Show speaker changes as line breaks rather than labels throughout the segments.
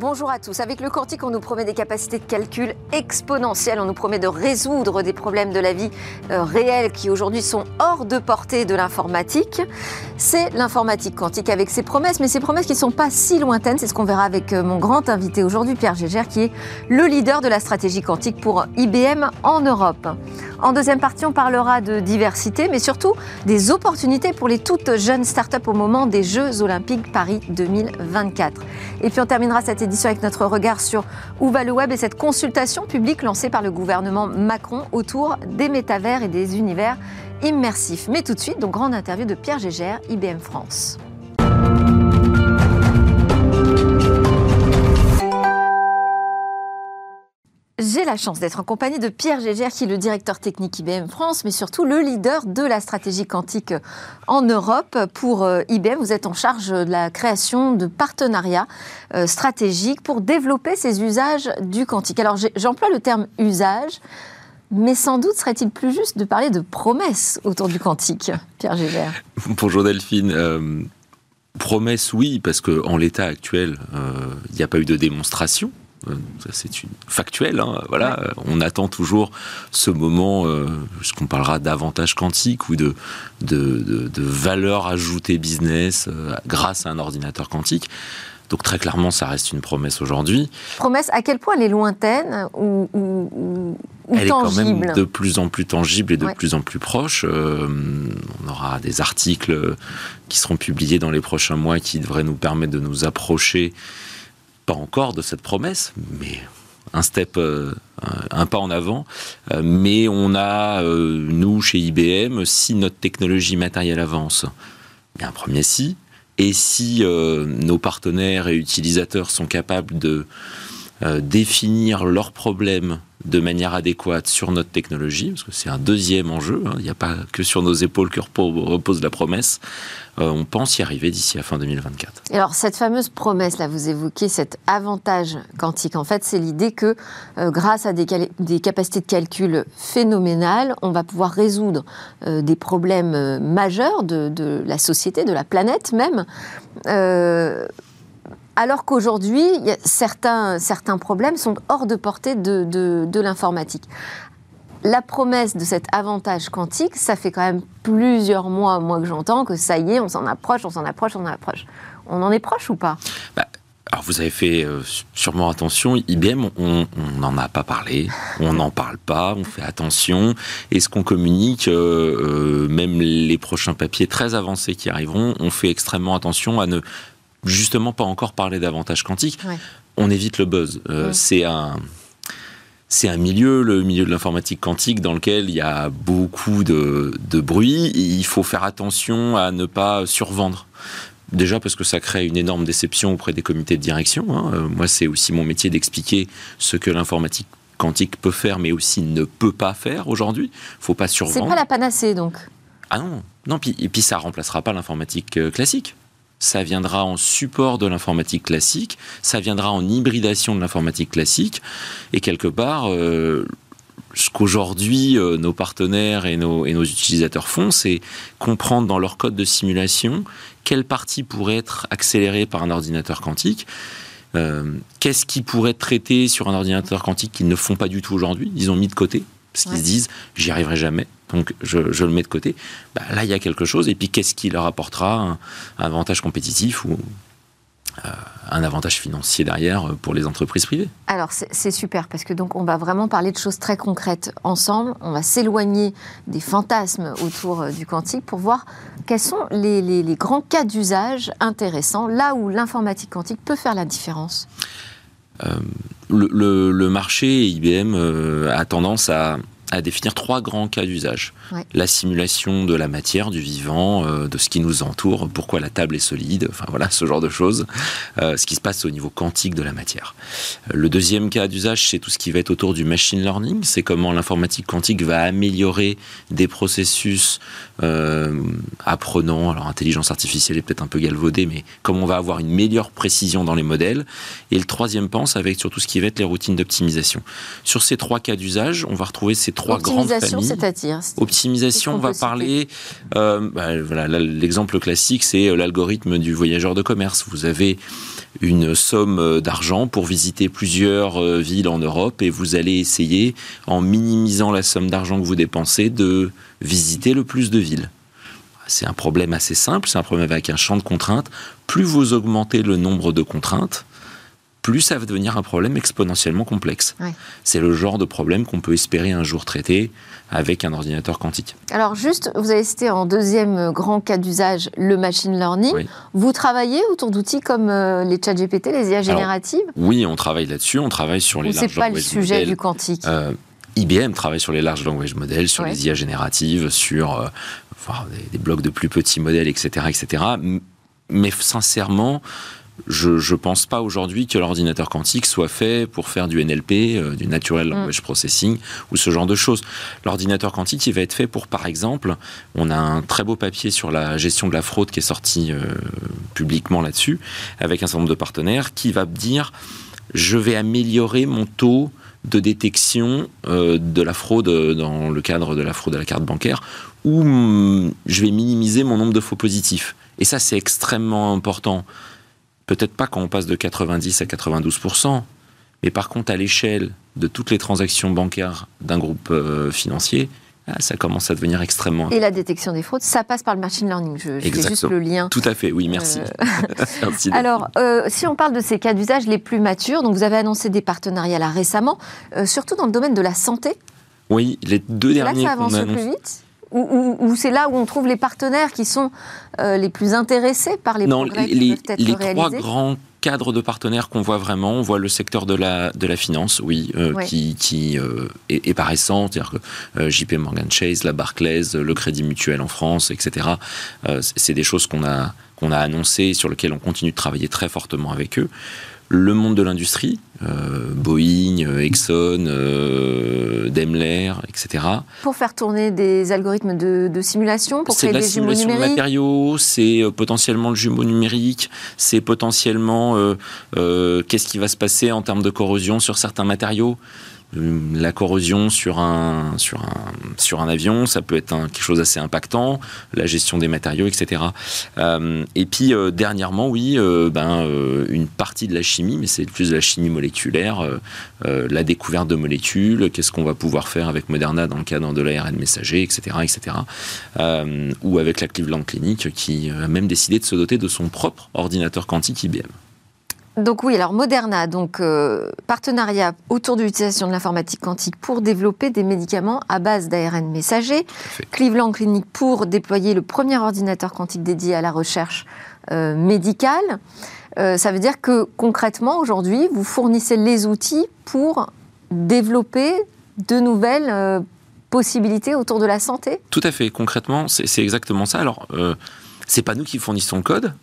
Bonjour à tous. Avec le quantique, on nous promet des capacités de calcul exponentielles. On nous promet de résoudre des problèmes de la vie euh, réelle qui aujourd'hui sont hors de portée de l'informatique. C'est l'informatique quantique avec ses promesses, mais ces promesses qui ne sont pas si lointaines. C'est ce qu'on verra avec euh, mon grand invité aujourd'hui, Pierre Gégère, qui est le leader de la stratégie quantique pour IBM en Europe. En deuxième partie, on parlera de diversité, mais surtout des opportunités pour les toutes jeunes startups au moment des Jeux Olympiques Paris 2024. Et puis on terminera cette édition avec notre regard sur où va le web et cette consultation publique lancée par le gouvernement Macron autour des métavers et des univers immersifs. Mais tout de suite, donc grande interview de Pierre Gégère, IBM France. J'ai la chance d'être en compagnie de Pierre Gégère, qui est le directeur technique IBM France, mais surtout le leader de la stratégie quantique en Europe. Pour euh, IBM, vous êtes en charge de la création de partenariats euh, stratégiques pour développer ces usages du quantique. Alors j'emploie le terme usage, mais sans doute serait-il plus juste de parler de promesses autour du quantique, Pierre Gégère.
Bonjour Delphine. Euh, promesse, oui, parce qu'en l'état actuel, il n'y a pas eu de démonstration euh, c'est une factuel. Hein, voilà, on attend toujours ce moment, euh, ce qu'on parlera d'avantage quantique ou de, de, valeur ajoutée business euh, grâce à un ordinateur quantique. Donc très clairement, ça reste une promesse aujourd'hui.
Promesse à quel point elle est lointaine ou,
elle est quand même de plus en plus tangible et de plus en plus proche. on aura des articles qui seront publiés dans les prochains mois qui devraient nous permettre de nous approcher encore de cette promesse, mais un step, euh, un pas en avant. Euh, mais on a, euh, nous, chez IBM, si notre technologie matérielle avance, y a un premier si. Et si nos partenaires et utilisateurs sont capables de définir leurs problèmes de manière adéquate sur notre technologie, parce que c'est un deuxième enjeu, hein. il n'y a pas que sur nos épaules que repose la promesse, euh, on pense y arriver d'ici à fin 2024.
alors cette fameuse promesse, là, vous évoquez cet avantage quantique, en fait c'est l'idée que euh, grâce à des, capacités de calcul phénoménales, on va pouvoir résoudre euh, des problèmes majeurs de, de, la société, de la planète même alors qu'aujourd'hui, certains, certains problèmes sont hors de portée de, de, l'informatique. La promesse de cet avantage quantique, ça fait quand même plusieurs mois, moi que j'entends, que ça y est, on s'en approche, on s'en approche, on s'en approche. On en est proche ou pas?
Bah, alors vous avez fait euh, sûrement attention, IBM, on n'en a pas parlé, on n'en parle pas, on fait attention. Et ce qu'on communique, euh, euh, même les prochains papiers très avancés qui arriveront, on fait extrêmement attention à ne justement pas encore parler davantage quantique. On évite le buzz. Euh, c'est un c'est un milieu, le milieu de l'informatique quantique, dans lequel il y a beaucoup de, bruit. Et il faut faire attention à ne pas survendre. Déjà parce que ça crée une énorme déception auprès des comités de direction. Hein. Euh, moi, c'est aussi mon métier d'expliquer ce que l'informatique quantique peut faire, mais aussi ne peut pas faire aujourd'hui. Il faut pas survendre.
C'est pas la panacée, donc.
Ah non, non. et puis ça remplacera pas l'informatique euh, classique ça viendra en support de l'informatique classique, ça viendra en hybridation de l'informatique classique, et quelque part, euh, ce qu'aujourd'hui euh, nos partenaires et nos, et nos utilisateurs font, c'est comprendre dans leur code de simulation quelle partie pourrait être accélérée par un ordinateur quantique. Euh, qu'est-ce qui pourrait être traité sur un ordinateur quantique qu'ils ne font pas du tout aujourd'hui Ils ont mis de côté parce qu'ils se disent j'y arriverai jamais donc je, le mets de côté. Bah, là, il y a quelque chose. Et puis, qu'est-ce qui leur apportera un, avantage compétitif ou euh, un avantage financier derrière pour les entreprises privées?
Alors, c'est super parce que donc on va vraiment parler de choses très concrètes ensemble. On va s'éloigner des fantasmes autour euh, du quantique pour voir quels sont les, grands cas d'usage intéressants, là où l'informatique quantique peut faire la différence.
Euh, le, marché IBM a tendance à, à définir trois grands cas d'usage. La simulation de la matière, du vivant, euh, de ce qui nous entoure, pourquoi la table est solide, enfin voilà, ce genre de choses, euh, ce qui se passe au niveau quantique de la matière. Le deuxième cas d'usage, c'est tout ce qui va être autour du machine learning, c'est comment l'informatique quantique va améliorer des processus euh, apprenants, alors intelligence artificielle est peut-être un peu galvaudée, mais comment on va avoir une meilleure précision dans les modèles. Et le troisième pense avec sur tout ce qui va être les routines d'optimisation. Sur ces trois cas d'usage, on va retrouver ces trois grandes familles.
c'est-à-dire
Optimisation, on va parler. Euh, bah, voilà, l'exemple classique, c'est euh, l'algorithme du voyageur de commerce. Vous avez une somme d'argent pour visiter plusieurs villes en Europe et vous allez essayer, en minimisant la somme d'argent que vous dépensez, de visiter le plus de villes. C'est un problème assez simple, c'est un problème avec un champ de contraintes. Plus vous augmentez le nombre de contraintes, plus ça va devenir un problème exponentiellement complexe. C'est le genre de problème qu'on peut espérer un jour traiter avec un ordinateur quantique.
Alors juste, vous avez cité en deuxième grand cas d'usage le machine learning. Vous travaillez autour d'outils comme euh, les chat GPT, les IA génératives
Oui, on travaille là-dessus, on travaille sur les
large
language
models. C'est pas le sujet du quantique
euh, IBM travaille sur les large language models, sur les IA génératives, sur euh, des, blocs de plus petits modèles, etc., etc. Mais sincèrement, je ne pense pas aujourd'hui que l'ordinateur quantique soit fait pour faire du NLP, euh, du Natural mm. Language Processing ou ce genre de choses. L'ordinateur quantique, il va être fait pour, par exemple, on a un très beau papier sur la gestion de la fraude qui est sorti euh, publiquement là-dessus, avec un certain nombre de partenaires, qui va dire je vais améliorer mon taux de détection euh, de la fraude dans le cadre de la fraude à la carte bancaire, ou mm, je vais minimiser mon nombre de faux positifs. Et ça, c'est extrêmement important Peut-être pas quand on passe de 90 à 92 mais par contre, à l'échelle de toutes les transactions bancaires d'un groupe euh, financier, ah, ça commence à devenir extrêmement.
Et la détection des fraudes, ça passe par le machine learning. Je, fais juste le lien.
Tout à fait, oui, merci.
Euh, Alors, euh, si on parle de ces cas d'usage les plus matures, donc vous avez annoncé des partenariats là récemment, surtout dans le domaine de la santé.
Oui, les deux derniers.
Là, ça avance plus vite ou, c'est là où on trouve les partenaires qui sont euh, les plus intéressés par les
non,
progrès
les,
qui peuvent être
les trois grands cadres de partenaires qu'on voit vraiment, on voit le secteur de la, de la finance, oui, euh, qui, qui euh, est, est, c'est-à-dire que JP Morgan Chase, la Barclays, le Crédit Mutuel en France, etc. c'est des choses qu'on a, qu'on a annoncées, sur lesquelles on continue de travailler très fortement avec eux le monde de l'industrie, euh, Boeing, euh, Exxon, euh, Daimler, etc.
Pour faire tourner des algorithmes de, simulation, pour créer
des
jumeaux numériques.
De matériaux, c'est potentiellement le jumeau numérique, c'est potentiellement qu'est-ce qui va se passer en termes de corrosion sur certains matériaux. Euh, la corrosion sur un, sur un, sur un avion, ça peut être quelque chose d'assez impactant, la gestion des matériaux, etc. Euh, et puis, euh, dernièrement, oui, ben, une partie de la chimie, mais c'est plus de la chimie moléculaire, la découverte de molécules, qu'est-ce qu'on va pouvoir faire avec Moderna dans le cadre de l'ARN messager, etc. etc. ou avec la Cleveland Clinic, qui a même décidé de se doter de son propre ordinateur quantique IBM.
Donc oui, alors Moderna, donc euh, partenariat autour de l'utilisation de l'informatique quantique pour développer des médicaments à base d'ARN messager. Cleveland Clinic pour déployer le premier ordinateur quantique dédié à la recherche euh, médicale. Euh, ça veut dire que concrètement, aujourd'hui, vous fournissez les outils pour développer de nouvelles possibilités autour de la santé?
Tout à fait. Concrètement, c'est exactement ça. Alors, c'est pas nous qui fournissons le code,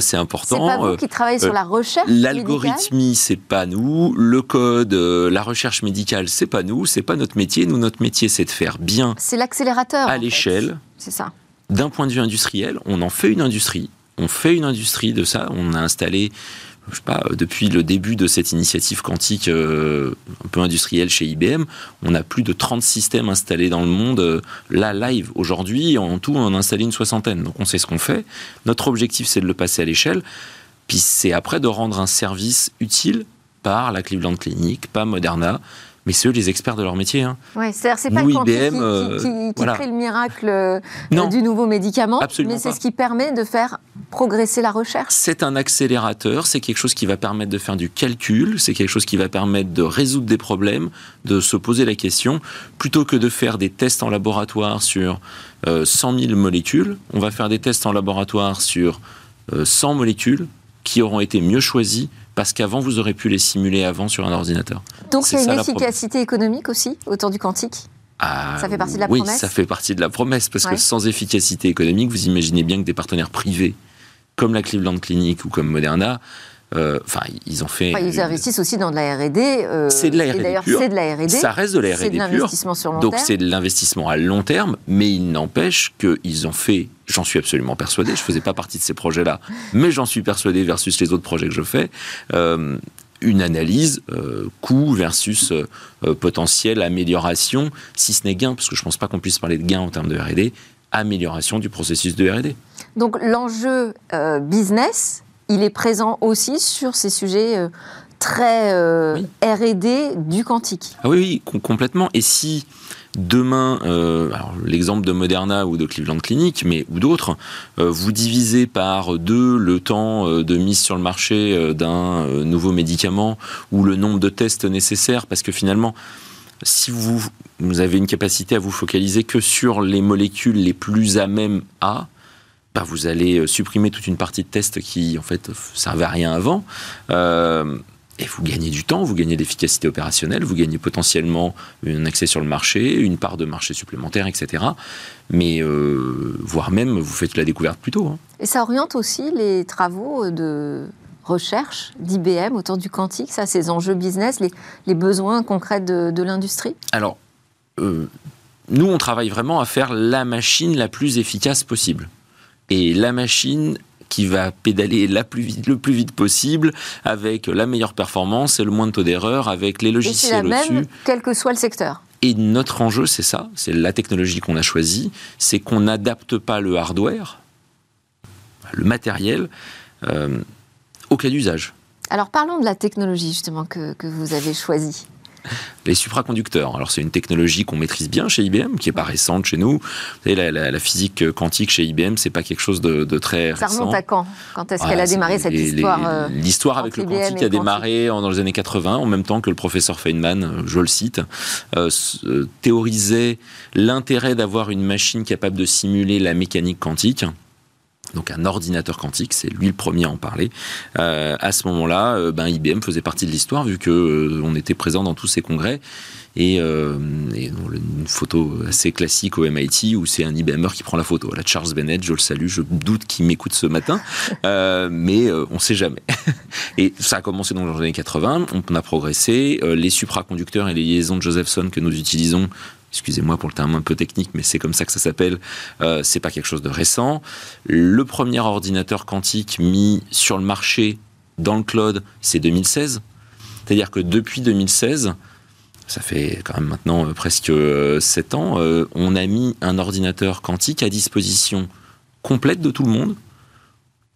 c'est important.
C'est pas vous qui travaillez sur euh, la recherche
L'algorithmie, c'est pas nous. Le code, euh, la recherche médicale, c'est pas nous. C'est pas notre métier. Nous, notre métier, c'est de faire bien.
C'est l'accélérateur.
À l'échelle.
C'est ça.
D'un point de vue industriel, on en fait une industrie. On fait une industrie de ça. On a installé pas, depuis le début de cette initiative quantique euh, un peu industrielle chez IBM, on a plus de 30 systèmes installés dans le monde, euh, là, live. Aujourd'hui, en tout, on en a installé une soixantaine. Donc on sait ce qu'on fait. Notre objectif, c'est de le passer à l'échelle. Puis c'est après de rendre un service utile par la Cleveland Clinic, pas Moderna, mais c'est eux les experts de leur métier. Hein.
Oui, c'est-à-dire c'est pas le IBM, qui, qui, crée le miracle euh, du nouveau médicament, mais c'est ce qui permet de faire progresser la recherche.
C'est un accélérateur, c'est quelque chose qui va permettre de faire du calcul, c'est quelque chose qui va permettre de résoudre des problèmes, de se poser la question, plutôt que de faire des tests en laboratoire sur 100 euh, 000 molécules, on va faire des tests en laboratoire sur 100 euh, molécules qui auront été mieux choisies parce qu'avant, vous aurez pu les simuler avant sur un ordinateur.
Donc il y a une efficacité économique aussi autour du quantique?
Ah,
ça fait partie de la
promesse? Oui, ça fait partie de la promesse, parce que sans efficacité économique, vous imaginez bien que des partenaires privés, comme la Cleveland Clinic ou comme Moderna, enfin, ils ont fait.
ils investissent aussi dans de la R&D. Euh,
c'est de la R&D
C'est de la R&D.
Ça reste de la R&D
C'est de l'investissement sur long
Donc c'est de l'investissement à long terme, mais il n'empêche qu'ils ont fait. J'en suis absolument persuadé. Je faisais pas partie de ces projets-là, mais j'en suis persuadé versus les autres projets que je fais. Euh, une analyse coût versus potentielle amélioration, si ce n'est gain, parce que je ne pense pas qu'on puisse parler de gain en termes de R&D, amélioration du processus de R&D.
Donc l'enjeu business, il est présent aussi sur ces sujets très R&D du quantique.
Ah oui, oui, complètement. Et si demain, euh, l'exemple de Moderna ou de Cleveland Clinic, mais ou d'autres, euh, vous divisez par deux le temps euh, de mise sur le marché d'un nouveau médicament ou le nombre de tests nécessaires, parce que finalement, si vous, vous, avez une capacité à vous focaliser que sur les molécules les plus à même à, bah vous allez supprimer toute une partie de tests qui en fait servaient à rien avant. Et vous gagnez du temps, vous gagnez d'efficacité opérationnelle, vous gagnez potentiellement un accès sur le marché, une part de marché supplémentaire, etc. Mais euh, voire même, vous faites la découverte plus tôt. Hein.
Et ça oriente aussi les travaux de recherche d'IBM autour du quantique, ça, ces enjeux business, les, besoins concrets de, l'industrie?
Alors, euh, nous, on travaille vraiment à faire la machine la plus efficace possible. Et la machine qui va pédaler la plus vite, le plus vite possible, avec la meilleure performance et le moins de taux d'erreur, avec les logiciels
au-dessus. même, quel que soit le secteur.
Et notre enjeu, c'est ça, c'est la technologie qu'on a choisie, c'est qu'on n'adapte pas le hardware, le matériel, euh, au cas d'usage.
Alors parlons de la technologie justement que, que vous avez choisie
les supraconducteurs. Alors c'est une technologie qu'on maîtrise bien chez IBM, qui est pas récente chez nous. Vous savez, la, physique quantique chez IBM, c'est pas quelque chose de, très récent.
Ça remonte à quand? Quand est-ce qu'elle a démarré cette histoire
euh, L'histoire avec le quantique a démarré dans les années 80, en même temps que le professeur Feynman, euh, je le cite, euh, théorisait l'intérêt d'avoir une machine capable de simuler la mécanique quantique donc un ordinateur quantique, c'est lui le premier à en parler. Euh, à ce moment-là, euh, ben, IBM faisait partie de l'histoire vu que euh, on était présent dans tous ces congrès. Et, une photo assez classique au MIT où c'est un IBMer qui prend la photo. Charles Bennett, je le salue, je doute qu'il m'écoute ce matin, mais on ne sait jamais. et ça a commencé dans les années 80, on a progressé. les supraconducteurs et les liaisons de Josephson que nous utilisons excusez-moi pour le terme un peu technique, mais c'est comme ça que ça s'appelle, euh, c'est pas quelque chose de récent. Le premier ordinateur quantique mis sur le marché dans le cloud, c'est 2016. C'est-à-dire que depuis 2016, ça fait quand même maintenant euh, presque 7 euh, ans, on a mis un ordinateur quantique à disposition complète de tout le monde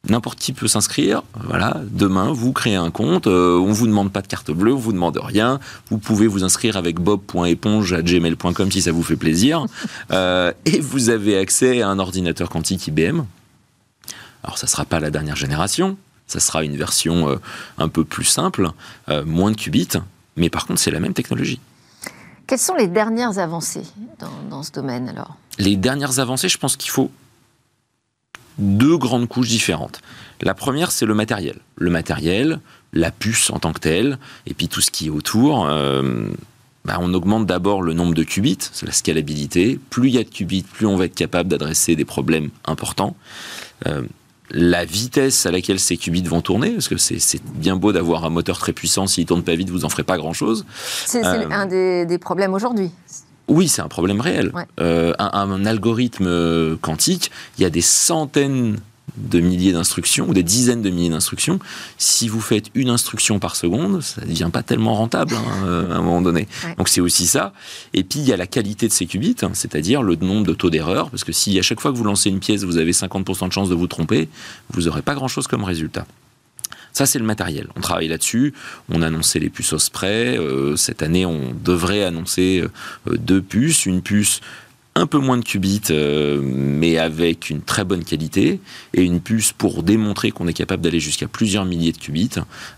N'importe qui peut s'inscrire. Voilà, demain, vous créez un compte. Euh, on vous demande pas de carte bleue, on vous demande rien. Vous pouvez vous inscrire avec bob.éponge@gmail.com si ça vous fait plaisir. Euh, et vous avez accès à un ordinateur quantique IBM. Alors, ça sera pas la dernière génération. Ça sera une version euh, un peu plus simple, moins de qubits. Mais par contre, c'est la même technologie.
Quelles sont les dernières avancées dans, dans ce domaine alors?
Les dernières avancées, je pense qu'il faut deux grandes couches différentes. La première, c'est le matériel. Le matériel, la puce en tant que telle, et puis tout ce qui est autour. Euh, bah, on augmente d'abord le nombre de qubits, c'est la scalabilité. Plus il y a de qubits, plus on va être capable d'adresser des problèmes importants. Euh, la vitesse à laquelle ces qubits vont tourner, parce que c'est bien beau d'avoir un moteur très puissant, s'il ne tourne pas vite, vous n'en ferez pas grand-chose.
C'est euh, un des problèmes aujourd'hui.
Oui, c'est un problème réel. Euh, un, algorithme quantique, il y a des centaines de milliers d'instructions ou des dizaines de milliers d'instructions. Si vous faites une instruction par seconde, ça ne devient pas tellement rentable hein, euh, à un moment donné. Donc c'est aussi ça. Et puis il y a la qualité de ces qubits, hein, c'est-à-dire le nombre de taux d'erreur, parce que si à chaque fois que vous lancez une pièce, vous avez 50% de chance de vous tromper, vous n'aurez pas grand-chose comme résultat. Ça, c'est le matériel. On travaille là-dessus. On a annoncé les puces au spray. Euh, cette année, on devrait annoncer euh, deux puces. Une puce un peu moins de qubits, euh, mais avec une très bonne qualité, et une puce pour démontrer qu'on est capable d'aller jusqu'à plusieurs milliers de qubits.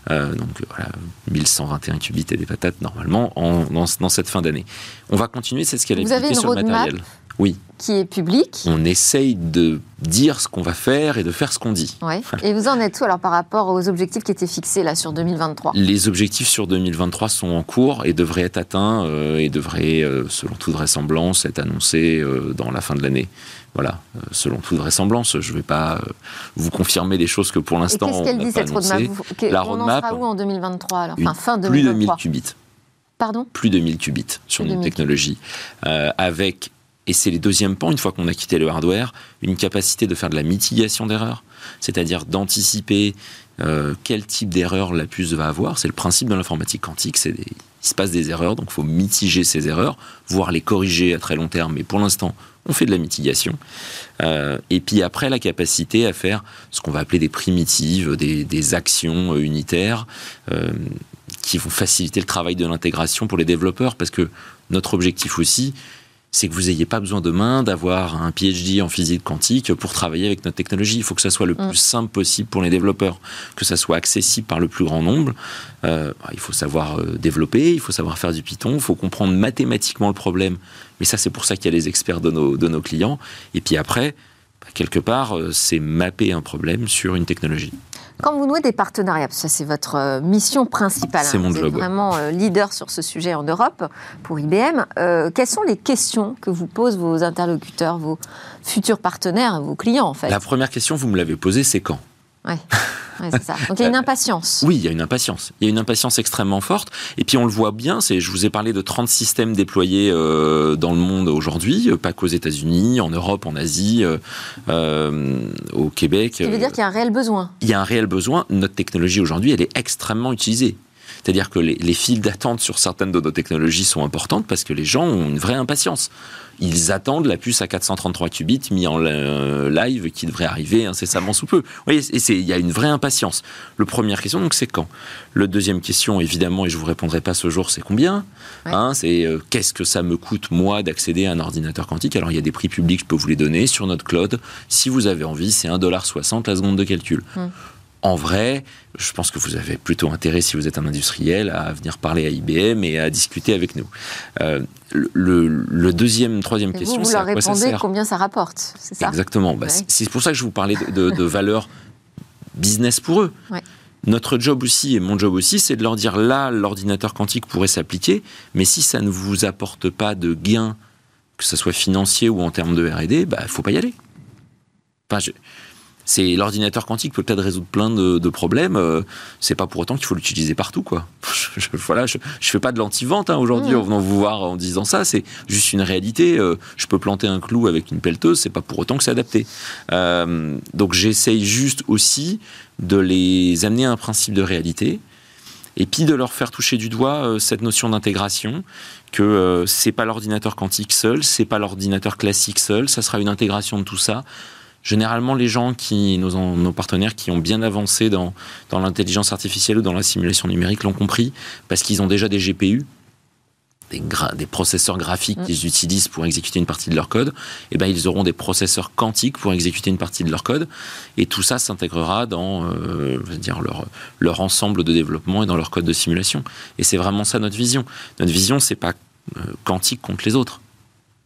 donc voilà, 1121 qubits et des patates normalement dans, cette fin d'année. On va continuer cette scalabilité sur le matériel. Oui.
Qui est public.
On essaye de dire ce qu'on va faire et de faire ce qu'on dit.
Ouais. Et vous en êtes où alors par rapport aux objectifs qui étaient fixés là sur 2023
Les objectifs sur 2023 sont en cours et devraient être atteints euh, et devraient, euh, selon toute vraisemblance, être annoncés euh, dans la fin de l'année. Voilà, selon toute vraisemblance, je ne vais pas vous confirmer des choses que pour l'instant
Qu'est-ce qu'elle dit cette roadmap La roadmap. On en sera où en 2023 alors? Enfin, fin 2023.
Plus de 1000 qubits.
Pardon?
Plus de 1000 qubits sur une technologie avec et c'est les deuxièmes pans, une fois qu'on a quitté le hardware, une capacité de faire de la mitigation d'erreurs, c'est-à-dire d'anticiper euh, quel type d'erreur la puce va avoir. C'est le principe de l'informatique quantique, c'est il se passe des erreurs, donc il faut mitiger ces erreurs, voire les corriger à très long terme, mais pour l'instant, on fait de la mitigation. Euh, et puis après, la capacité à faire ce qu'on va appeler des primitives, des, actions unitaires qui vont faciliter le travail de l'intégration pour les développeurs, parce que notre objectif aussi, c'est que vous n'ayez pas besoin demain d'avoir un PhD en physique quantique pour travailler avec notre technologie. Il faut que ça soit le mm. plus simple possible pour les développeurs, que ça soit accessible par le plus grand nombre. Euh, il faut savoir euh, développer, il faut savoir faire du Python, il faut comprendre mathématiquement le problème. Mais ça, c'est pour ça qu'il y a les experts de nos, de nos clients. Et puis après, bah, quelque part, euh, c'est mapper un problème sur une technologie.
Quand vous nouez des partenariats, ça c'est votre euh, mission principale,
c'est hein,
vous êtes vraiment euh, leader sur ce sujet en Europe pour IBM, euh, quelles sont les questions que vous posent vos interlocuteurs, vos futurs partenaires, vos clients en fait?
La première question, vous me l'avez posée, c'est quand?
Ouais. ça. Donc il y a une impatience.
Oui, il y a une impatience. Il y a une impatience extrêmement forte. Et puis on le voit bien, c'est, je vous ai parlé de 30 systèmes déployés euh, dans le monde aujourd'hui, euh, pas qu'aux États-Unis, en Europe, en Asie, euh, au Québec.
Ça veut dire qu'il y a un réel besoin.
Il y a un réel besoin. Notre technologie aujourd'hui, elle est extrêmement utilisée. C'est-à-dire que les, les files d'attente sur certaines de nos technologies sont importantes parce que les gens ont une vraie impatience. Ils attendent la puce à 433 qubits mis en euh, live qui devrait arriver incessamment sous peu. Vous voyez, il y a une vraie impatience. Le première question, donc, c'est quand? Le deuxième question, évidemment, et je vous répondrai pas ce jour, c'est combien? Hein, C'est euh, qu'est-ce que ça me coûte, moi, d'accéder à un ordinateur quantique? Alors, il y a des prix publics, je peux vous les donner sur notre cloud. Si vous avez envie, c'est 1,60$ la seconde de calcul. Hum en vrai, je pense que vous avez plutôt intérêt, si vous êtes un industriel, à venir parler à IBM et à discuter avec nous. Euh, le, deuxième, troisième question,
c'est à quoi ça sert combien ça rapporte, c'est ça?
Exactement. Bah, c'est pour ça que je vous parlais de, de, valeur business pour eux. Notre job aussi, et mon job aussi, c'est de leur dire là, l'ordinateur quantique pourrait s'appliquer, mais si ça ne vous apporte pas de gains, que ce soit financier ou en termes de R&D, il bah, faut pas y aller. Enfin, je, c'est l'ordinateur quantique peut peut-être résoudre plein de, problèmes. Euh, c'est pas pour autant qu'il faut l'utiliser partout, quoi. Je, voilà, je, fais pas de l'anti-vente hein, aujourd'hui mmh. en venant vous voir en disant ça. C'est juste une réalité. Euh, je peux planter un clou avec une pelleteuse, c'est pas pour autant que c'est adapté. Euh, donc j'essaye juste aussi de les amener à un principe de réalité et puis de leur faire toucher du doigt cette notion d'intégration que c'est pas l'ordinateur quantique seul, c'est pas l'ordinateur classique seul, ça sera une intégration de tout ça Généralement, les gens qui, nos, nos partenaires qui ont bien avancé dans, dans l'intelligence artificielle ou dans la simulation numérique l'ont compris parce qu'ils ont déjà des GPU, des, des, processeurs graphiques mm. qu'ils utilisent pour exécuter une partie de leur code, et eh ben ils auront des processeurs quantiques pour exécuter une partie de leur code, et tout ça s'intégrera dans euh, dire leur, leur ensemble de développement et dans leur code de simulation. Et c'est vraiment ça notre vision. Notre vision, c'est pas euh, quantique contre les autres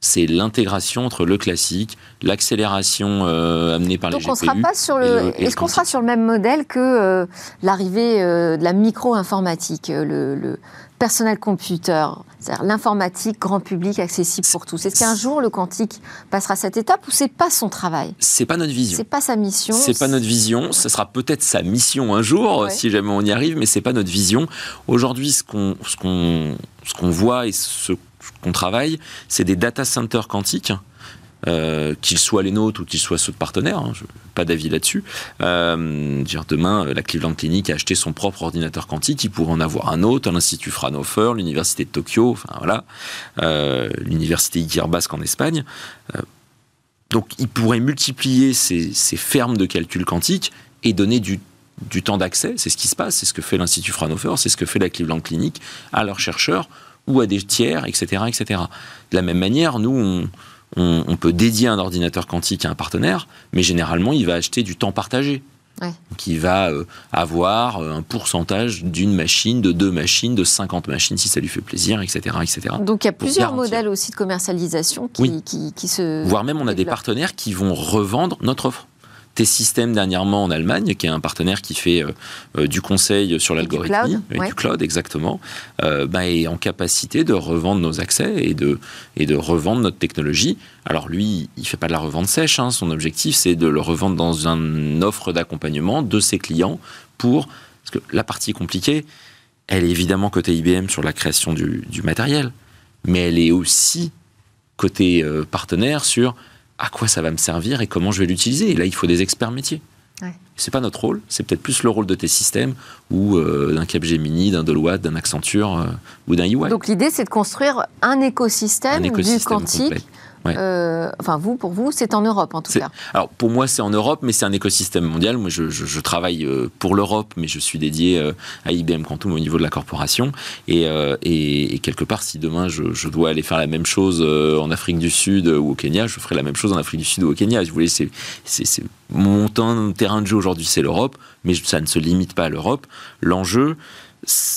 c'est l'intégration entre le classique, l'accélération euh, amenée par les GPU.
sera pas sur le. Est-ce qu'on sera sur le même modèle que euh, l'arrivée euh, de la micro-informatique, le, le, personnel computer, c'est-à-dire l'informatique grand public accessible pour tous? Est-ce qu'un jour le quantique passera cette étape ou c'est pas son travail?
C'est pas notre vision.
C'est pas sa mission.
C'est pas notre vision. Ce sera peut-être sa mission un jour si jamais on y arrive, mais c'est pas notre vision. Aujourd'hui, ce qu'on ce qu'on ce qu'on voit et ce qu'on travaille, c'est des data centers quantiques. Euh, qu'ils soient les nôtres ou qu'ils soient ceux de partenaires, hein, pas d'avis là-dessus. Euh, demain, la Cleveland Clinic a acheté son propre ordinateur quantique, il pourrait en avoir un autre, l'Institut Fraunhofer, l'Université de Tokyo, enfin euh, l'Université Iguiar Basque en Espagne. Euh, donc, il pourrait multiplier ces, fermes de calcul quantique et donner du du temps d'accès, c'est ce qui se passe, c'est ce que fait l'Institut Fraunhofer, c'est ce que fait la Cleveland Clinic à leurs chercheurs ou à des tiers, etc., etc. De la même manière, nous, on, peut dédier un ordinateur quantique à un partenaire, mais généralement, il va acheter du temps partagé. Ouais. Donc, il va euh, avoir euh, un pourcentage d'une machine, de deux machines, de 50 machines si ça lui fait plaisir, etc. etc.
Donc il y a plusieurs modèles aussi de commercialisation qui, qui, qui se.
Voire même on a des partenaires qui vont revendre notre offre. T-System dernièrement en Allemagne, qui est un partenaire qui fait euh, euh, du conseil sur l'algorithme,
du,
du cloud exactement, euh, bah, est en capacité de revendre nos accès et de, et de revendre notre technologie. Alors lui, il fait pas de la revente sèche, hein. son objectif c'est de le revendre dans une offre d'accompagnement de ses clients pour... Parce que la partie compliquée, elle est évidemment côté IBM sur la création du, du matériel, mais elle est aussi côté partenaire sur à quoi ça va me servir et comment je vais l'utiliser. Et là, il faut des experts métiers. Ouais. C'est pas notre rôle, c'est peut-être plus le rôle de tes systèmes ou euh, d'un Capgemini, d'un Deloitte, d'un Accenture euh, ou d'un EY.
Donc l'idée, c'est de construire un écosystème, du quantique Euh, enfin, vous, pour vous, c'est en Europe en tout cas.
Alors, pour moi, c'est en Europe, mais c'est un écosystème mondial. Moi, je, travaille euh, pour l'Europe, mais je suis dédié euh, à IBM Quantum au niveau de la corporation. Et, et, quelque part, si demain je, dois aller faire la même chose en Afrique du Sud ou au Kenya, je ferai la même chose en Afrique du Sud ou au Kenya. vous voulez, c'est mon terrain de jeu aujourd'hui, c'est l'Europe, mais ça ne se limite pas à l'Europe. L'enjeu,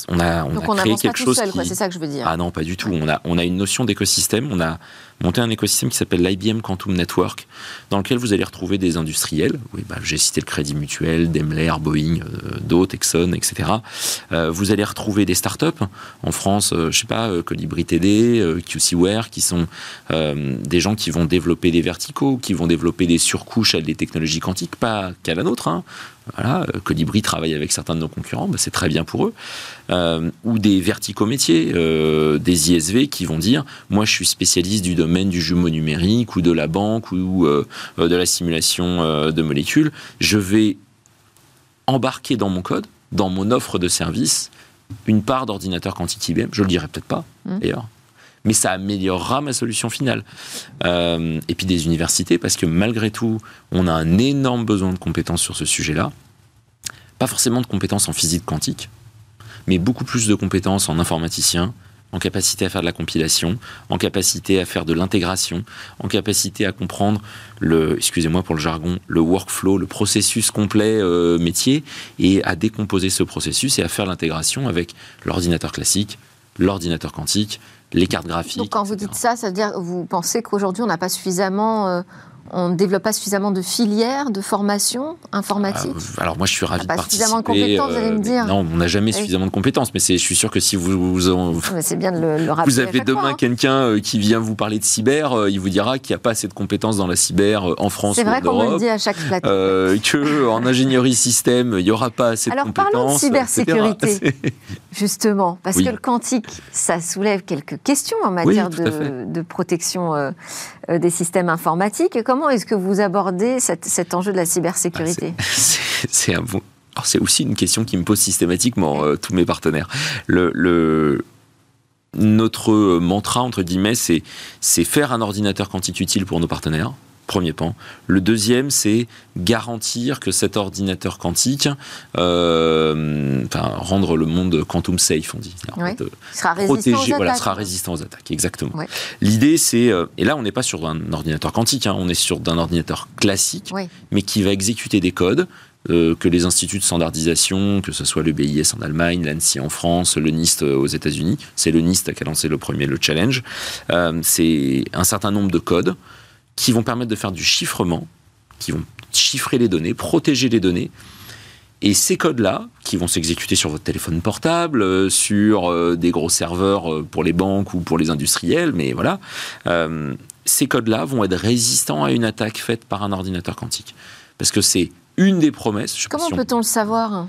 on a, on
Donc
a
on
créé quelque chose.
Seul, c'est ça que je veux dire.
Ah non, pas du tout. On a, on a une notion d'écosystème. On a monté un écosystème qui s'appelle l'IBM Quantum Network, dans lequel vous allez retrouver des industriels. Oui, bah, j'ai cité le Crédit Mutuel, Daimler, Boeing, euh, d'autres, Exxon, etc. Euh, vous allez retrouver des startups en France, euh, je sais pas, Colibri TD, QCware, qui sont des gens qui vont développer des verticaux, qui vont développer des surcouches à des technologies quantiques, pas qu'à la nôtre. Hein. Voilà, Colibri travaille avec certains de nos concurrents, bah, c'est très bien pour eux. ou des verticaux métiers, des ISV qui vont dire, moi je suis spécialiste du domaine du jumeau numérique ou de la banque ou euh, de la simulation euh, de molécules, je vais embarquer dans mon code, dans mon offre de service, une part d'ordinateur quantique IBM. Je le dirai peut-être pas, mmh. d'ailleurs. Mais ça améliorera ma solution finale. Euh, et puis des universités, parce que malgré tout, on a un énorme besoin de compétences sur ce sujet-là. Pas forcément de compétences en physique quantique, mais beaucoup plus de compétences en informaticien, en capacité à faire de la compilation, en capacité à faire de l'intégration, en capacité à comprendre le, excusez-moi pour le jargon, le workflow, le processus complet euh, métier, et à décomposer ce processus et à faire l'intégration avec l'ordinateur classique, l'ordinateur quantique, les cartes graphiques.
Donc quand vous dites ça, ça veut dire que vous pensez qu'aujourd'hui on n'a pas suffisamment euh, on ne développe pas suffisamment de filières, de formation informatique
ah, Alors moi, je suis ravi de
pas
participer.
suffisamment de compétences, vous allez me euh, dire.
Non, on n'a jamais suffisamment de compétences, mais je suis sûr que si vous vous,
c'est bien de le, rappeler
vous avez demain
hein.
quelqu'un euh, qui vient vous parler de cyber, euh, il vous dira qu'il n'y a pas assez de compétences dans la cyber en France
C'est vrai qu'on me le dit à chaque plateau.
que en ingénierie système, il n'y aura pas assez
de
compétences.
Alors parlons de cybersécurité, justement, parce que le quantique, ça soulève quelques questions en matière de, de, protection des systèmes informatiques. Comment est-ce que vous abordez cet, enjeu de la cybersécurité
ah, C'est aussi une question qui me pose systématiquement euh, tous mes partenaires. Notre mantra, entre guillemets, c'est faire un ordinateur quantique utile pour nos partenaires premier pan. Le deuxième, c'est garantir que cet ordinateur quantique, euh, enfin, rendre le monde quantum safe, on dit.
sera résistant aux
voilà, sera résistant aux attaques, exactement. L'idée, c'est, euh, et là, on n'est pas sur un ordinateur quantique, hein, on est sur un ordinateur classique, mais qui va exécuter des codes. Euh, que les instituts de standardisation, que ce soit le BIS en Allemagne, l'ANSI en France, le NIST aux États-Unis, c'est le NIST qui a lancé le premier, le challenge, c'est un certain nombre de codes qui vont permettre de faire du chiffrement, qui vont chiffrer les données, protéger les données. Et ces codes-là, qui vont s'exécuter sur votre téléphone portable, euh, sur euh, des gros serveurs euh, pour les banques ou pour les industriels, mais voilà, ces codes-là vont être résistants à une attaque faite par un ordinateur quantique. Parce que c'est une des promesses.
Comment peut-on le savoir?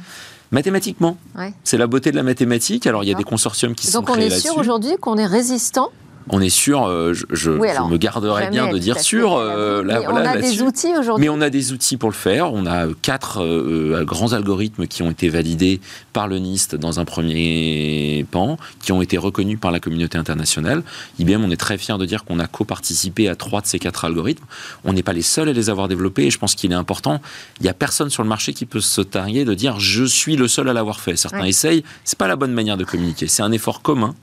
Mathématiquement. C'est la beauté de la mathématique. Alors, il y a des consortiums qui sont créés
là-dessus. Donc, on est sûr aujourd'hui qu'on est résistant
on est sûr, euh, je, me garderais bien de dire sûr.
Euh, mais on a des outils aujourd'hui.
Mais on a des outils pour le faire. On a quatre euh, grands algorithmes qui ont été validés par le NIST dans un premier pan, qui ont été reconnus par la communauté internationale. IBM, on est très fier de dire qu'on a co-participé à trois de ces quatre algorithmes. On n'est pas les seuls à les avoir développés et je pense qu'il est important. Il n'y a personne sur le marché qui peut se targuer de dire je suis le seul à l'avoir fait. Certains essayent. C'est pas la bonne manière de communiquer. C'est un effort commun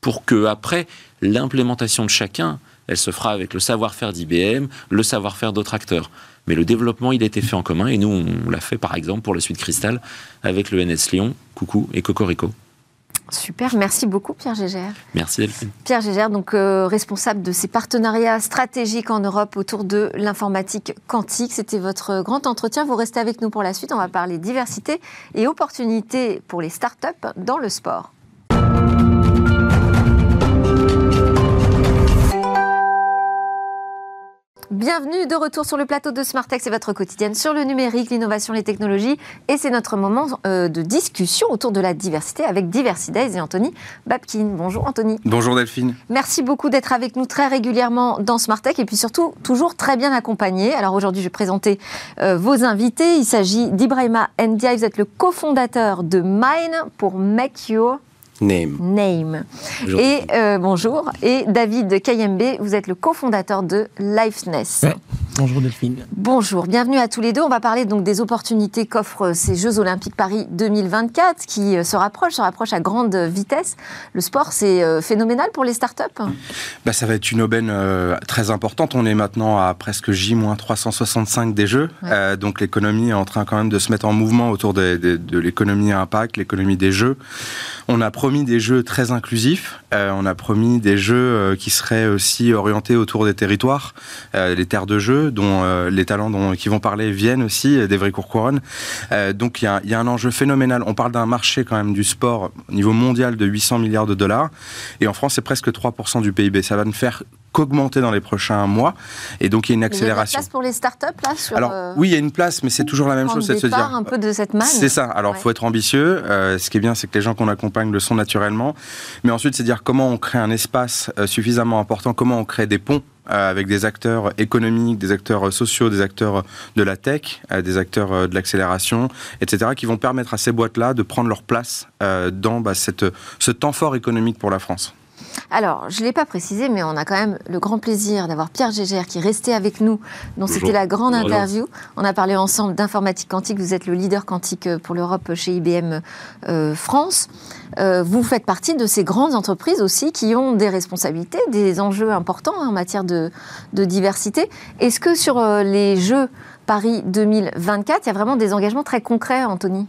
pour que après l'implémentation de chacun, elle se fera avec le savoir-faire d'IBM, le savoir-faire d'autres acteurs. Mais le développement, il a été fait en commun et nous, on l'a fait par exemple pour la suite Cristal avec le NS Lyon, Coucou et Cocorico.
Super, merci beaucoup Pierre Gégère.
Merci Delphine.
Pierre Gégère, donc euh, responsable de ces partenariats stratégiques en Europe autour de l'informatique quantique. C'était votre grand entretien. Vous restez avec nous pour la suite. On va parler diversité et opportunités pour les startups dans le sport. Bienvenue de retour sur le plateau de Smartex c'est votre quotidienne sur le numérique, l'innovation, les technologies. Et c'est notre moment euh, de discussion autour de la diversité avec Diversidays et Anthony Babkin. Bonjour Anthony.
Bonjour Delphine.
Merci beaucoup d'être avec nous très régulièrement dans Smartech et puis surtout toujours très bien accompagné. Alors aujourd'hui, je vais présenter euh, vos invités. Il s'agit d'Ibrahima Ndiaye. Vous êtes le cofondateur de Mine pour Make Your
Name.
Name. Bonjour. Et euh, bonjour. Et David Kayembe, vous êtes le cofondateur de Lifeness.
Bonjour Delphine.
Bonjour, bienvenue à tous les deux. On va parler donc des opportunités qu'offrent ces Jeux Olympiques Paris 2024 qui euh, se rapprochent, se rapprochent à grande vitesse. Le sport, c'est euh, phénoménal pour les startups?
Bah, Ça va être une aubaine très importante. On est maintenant à presque J-365 des Jeux. donc l'économie est en train quand même de se mettre en mouvement autour de, de l'économie à impact, l'économie des Jeux. On a promis des jeux très inclusifs. Euh, on a promis des jeux euh, qui seraient aussi orientés autour des territoires, euh, les terres de dont les talents dont, qui vont parler viennent aussi, d'Evry-Courcouronne. donc il y, y, a un enjeu phénoménal. On parle d'un marché quand même du sport au niveau mondial de 800 milliards de dollars. Et en France, c'est presque 3% du PIB. Ça va ne faire qu'augmenter dans les prochains mois. Et donc, il y a une accélération.
Il y a une place pour les startups, là sur,
Alors, oui, il y a une place, mais c'est toujours la même chose,
c'est
de se dire.
un peu de cette manne.
C'est ça. Alors, il faut être ambitieux. ce qui est bien, c'est que les gens qu'on accompagne le sont naturellement. Mais ensuite, c'est dire comment on crée un espace euh, suffisamment important, comment on crée des ponts euh, avec des acteurs économiques, des acteurs sociaux, des acteurs de la tech, euh, des acteurs de l'accélération, etc., qui vont permettre à ces boîtes-là de prendre leur place dans bah, cette, ce temps fort économique pour la France.
Alors, je ne l'ai pas précisé, mais on a quand même le grand plaisir d'avoir Pierre Gégère qui est resté avec nous, dont c'était la grande interview. On a parlé ensemble d'informatique quantique. Vous êtes le leader quantique pour l'Europe chez IBM euh, France. Euh, vous faites partie de ces grandes entreprises aussi qui ont des responsabilités, des enjeux importants en matière de, diversité. Est-ce que sur euh, les jeux Paris 2024. Il y a vraiment des engagements très concrets, Anthony.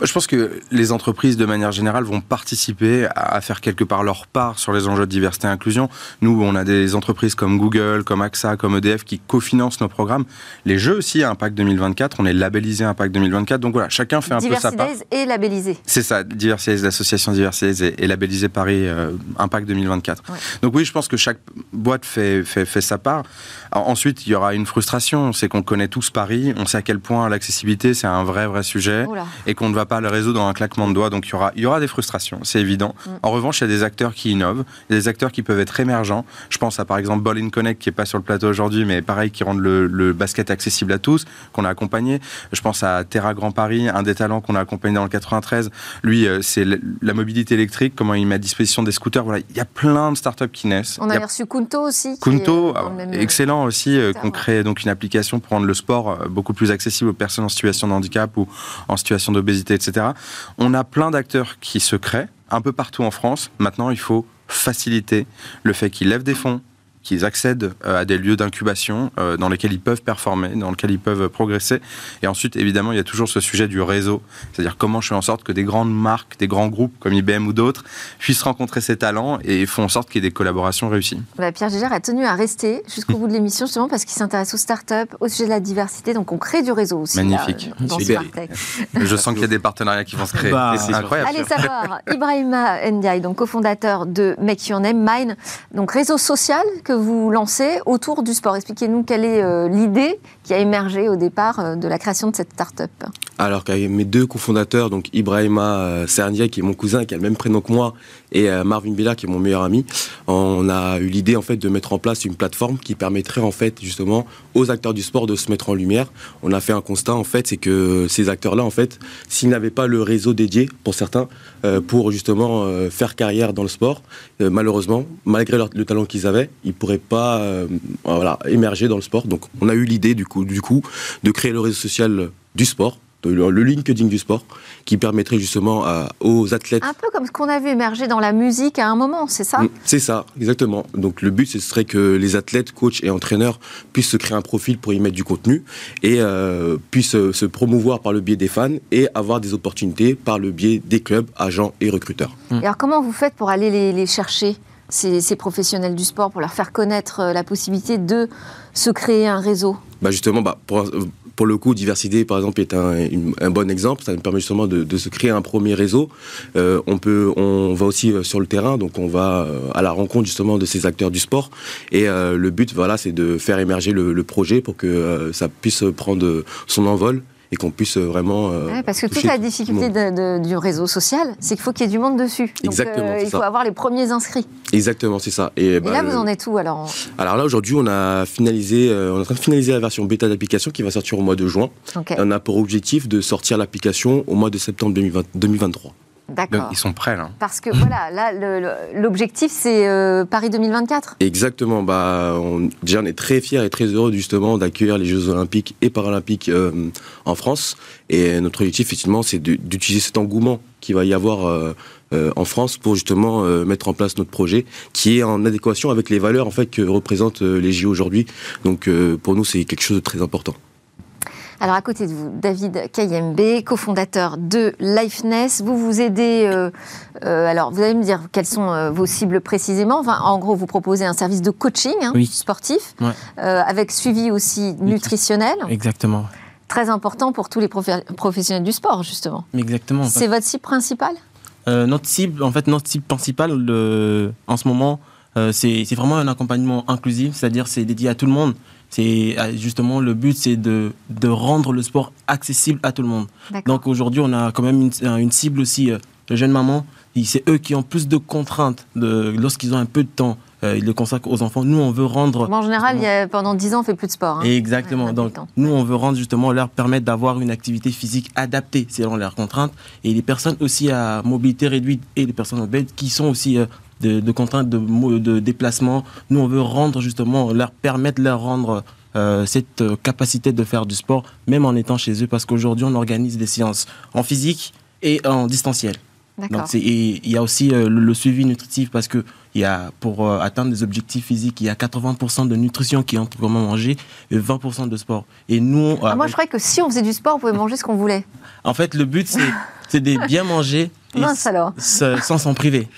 Je pense que les entreprises, de manière générale, vont participer à faire quelque part leur part sur les enjeux de diversité et inclusion. Nous, on a des entreprises comme Google, comme AXA, comme EDF qui cofinancent nos programmes. Les jeux aussi, Impact 2024, on est labellisé Impact 2024. Donc voilà, chacun fait un peu sa part.
et labellisé.
C'est ça, Diversité, l'association Diversité et, labellisé Paris euh, Impact 2024. Donc oui, je pense que chaque boîte fait, fait, fait sa part. ensuite, il y aura une frustration, c'est qu'on connaît tous Paris on sait à quel point l'accessibilité c'est un vrai vrai sujet et qu'on ne va pas le résoudre dans un claquement de doigts. Donc il y aura, il y aura des frustrations, c'est évident. Mm. En revanche, il y a des acteurs qui innovent, il y a des acteurs qui peuvent être émergents. Je pense à par exemple Ball Connect qui est pas sur le plateau aujourd'hui, mais pareil qui rendent le, basket accessible à tous, qu'on a accompagné. Je pense à Terra Grand Paris, un des talents qu'on a accompagné dans le 93. Lui, euh, c'est la mobilité électrique, comment il met à disposition des scooters. Voilà, il y a plein de startups qui naissent.
On a, reçu Kunto aussi.
Kunto, excellent aussi, euh, qu'on crée donc une application pour rendre le sport euh, beaucoup plus accessible aux personnes en situation de handicap ou en situation d'obésité, etc. On a plein d'acteurs qui se créent un peu partout en France. Maintenant, il faut faciliter le fait qu'ils lèvent des fonds, qu'ils accèdent euh, à des lieux d'incubation euh, dans lesquels ils peuvent performer, dans lesquels ils peuvent progresser. Et ensuite, évidemment, il y a toujours ce sujet du réseau, c'est-à-dire comment je fais en sorte que des grandes marques, des grands groupes comme IBM ou d'autres puissent rencontrer ces talents et font en sorte qu'il y ait des collaborations réussies.
Bah, Pierre Gégère a tenu à rester jusqu'au bout de l'émission justement parce qu'il s'intéresse aux startups, au sujet de la diversité, donc on crée du réseau aussi.
Magnifique. dans je sens qu'il y a des partenariats qui vont se créer. Bah, c'est incroyable.
Allez savoir, Ibrahima Ndiaye, donc cofondateur de Make Your Name Mine, donc réseau social que vous lancez autour du sport. Expliquez-nous quelle est euh, l'idée qui a émergé au départ euh, de la création de cette start-up.
Alors, mes deux cofondateurs, donc Ibrahima euh, Sernia, qui est mon cousin, qui a le même prénom que moi, et Marvin Billa, qui est mon meilleur ami, on a eu l'idée en fait de mettre en place une plateforme qui permettrait en fait justement aux acteurs du sport de se mettre en lumière. On a fait un constat en fait, c'est que ces acteurs-là en fait, s'ils n'avaient pas le réseau dédié pour certains pour justement faire carrière dans le sport, malheureusement, malgré le talent qu'ils avaient, ils pourraient pas euh, voilà, émerger dans le sport. Donc on a eu l'idée du coup, du coup de créer le réseau social du sport le LinkedIn du sport, qui permettrait justement aux athlètes.
Un peu comme ce qu'on a vu émerger dans la musique à un moment, c'est ça? Mm,
C'est ça, exactement. Donc le but, ce serait que les athlètes, coachs et entraîneurs puissent se créer un profil pour y mettre du contenu et euh, puissent se promouvoir par le biais des fans et avoir des opportunités par le biais des clubs, agents et recruteurs.
Et alors comment vous faites pour aller les chercher ces, professionnels du sport pour leur faire connaître euh, la possibilité de se créer un réseau?
Bah Justement, bah pour, pour, le coup, Diversité, par exemple, est un, un, bon exemple. Ça nous permet justement de, de se créer un premier réseau. Euh, on, peut, on va aussi euh, sur le terrain, donc on va à la rencontre justement de ces acteurs du sport. Et le but, voilà, c'est de faire émerger le projet pour que ça puisse prendre son envol et qu'on puisse vraiment.
Euh, parce que toute la difficulté du réseau social, c'est qu'il faut qu'il y ait du monde dessus.
Donc, Exactement. Euh,
il faut avoir les premiers inscrits.
Exactement, c'est ça.
Et, bah, là, vous en êtes où alors
Alors là, aujourd'hui, on a finalisé, euh, on est en train de finaliser la version bêta d'application qui va sortir au mois de juin. On a pour objectif de sortir l'application au mois de septembre 2023. D'accord. Ils sont prêts là.
Parce que voilà, là, l'objectif c'est euh, Paris 2024.
Exactement. Bah, on, déjà, on est très fiers et très heureux justement d'accueillir les Jeux Olympiques et Paralympiques euh, en France. Et notre objectif, effectivement, c'est d'utiliser cet engouement qu'il va y avoir euh, en France pour justement mettre en place notre projet, qui est en adéquation avec les valeurs en fait que représentent les JO aujourd'hui. Donc, pour nous, c'est quelque chose de très important.
Alors à côté de vous, David Kayembe, cofondateur de Lifeness, vous vous aidez. Euh, euh, alors vous allez me dire quelles sont euh, vos cibles précisément. Enfin, en gros, vous proposez un service de coaching hein, sportif, avec suivi aussi nutritionnel.
Exactement.
Très important pour tous les professionnels du sport, justement.
Exactement.
C'est votre cible principale?
Notre cible, en fait, notre cible principale en ce moment, c'est vraiment un accompagnement inclusif, c'est-à-dire c'est dédié à tout le monde. C'est euh, justement le but, c'est de, de, rendre le sport accessible à tout le monde. Donc aujourd'hui, on a quand même une, une cible aussi, euh, les jeunes mamans. C'est eux qui ont plus de contraintes de, lorsqu'ils ont un peu de temps. Euh, ils le consacrent aux enfants. Nous, on veut rendre.
en général, il y a, pendant 10 ans, on fait plus de sport. Hein.
Exactement. Donc, nous, on veut rendre justement leur permettre d'avoir une activité physique adaptée selon leurs contraintes. Et les personnes aussi à mobilité réduite et les personnes obèses qui sont aussi de, contraintes de, de, déplacement. Nous, on veut rendre justement, leur permettre de leur rendre euh, cette euh, capacité de faire du sport, même en étant chez eux, parce qu'aujourd'hui, on organise des séances en physique et en distanciel. Donc, il y a aussi euh, le, suivi nutritif parce que y a, pour atteindre des objectifs physiques, il y a 80% de nutrition qui entre comment manger et 20% de sport. Et nous,
ah, moi, je croyais que si on faisait du sport, on pouvait manger ce qu'on voulait.
En fait, le but, c'est de bien manger sans s'en priver.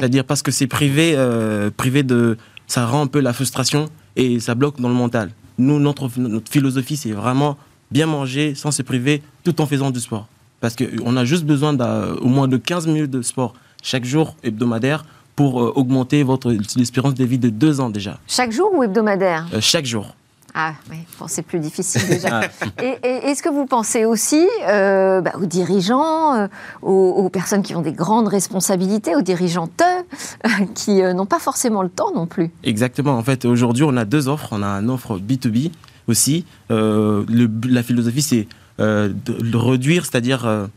C'est-à-dire parce que c'est privé, euh, privé de, ça rend un peu la frustration et ça bloque dans le mental. Nous, notre, notre philosophie, c'est vraiment bien manger sans se priver tout en faisant du sport. Parce qu'on a juste besoin d'au moins de 15 minutes de sport chaque jour hebdomadaire pour euh, augmenter votre espérance de vie de deux ans déjà.
Chaque jour ou hebdomadaire?
Euh, Chaque jour.
Ah oui, c'est plus difficile déjà. Ah. et, est-ce que vous pensez aussi euh, bah, aux dirigeants, euh, aux, personnes qui ont des grandes responsabilités, aux dirigeantes euh, qui n'ont pas forcément le temps non plus?
Exactement. En fait, aujourd'hui, on a deux offres. On a une offre B2B aussi. la philosophie, c'est de réduire, c'est-à-dire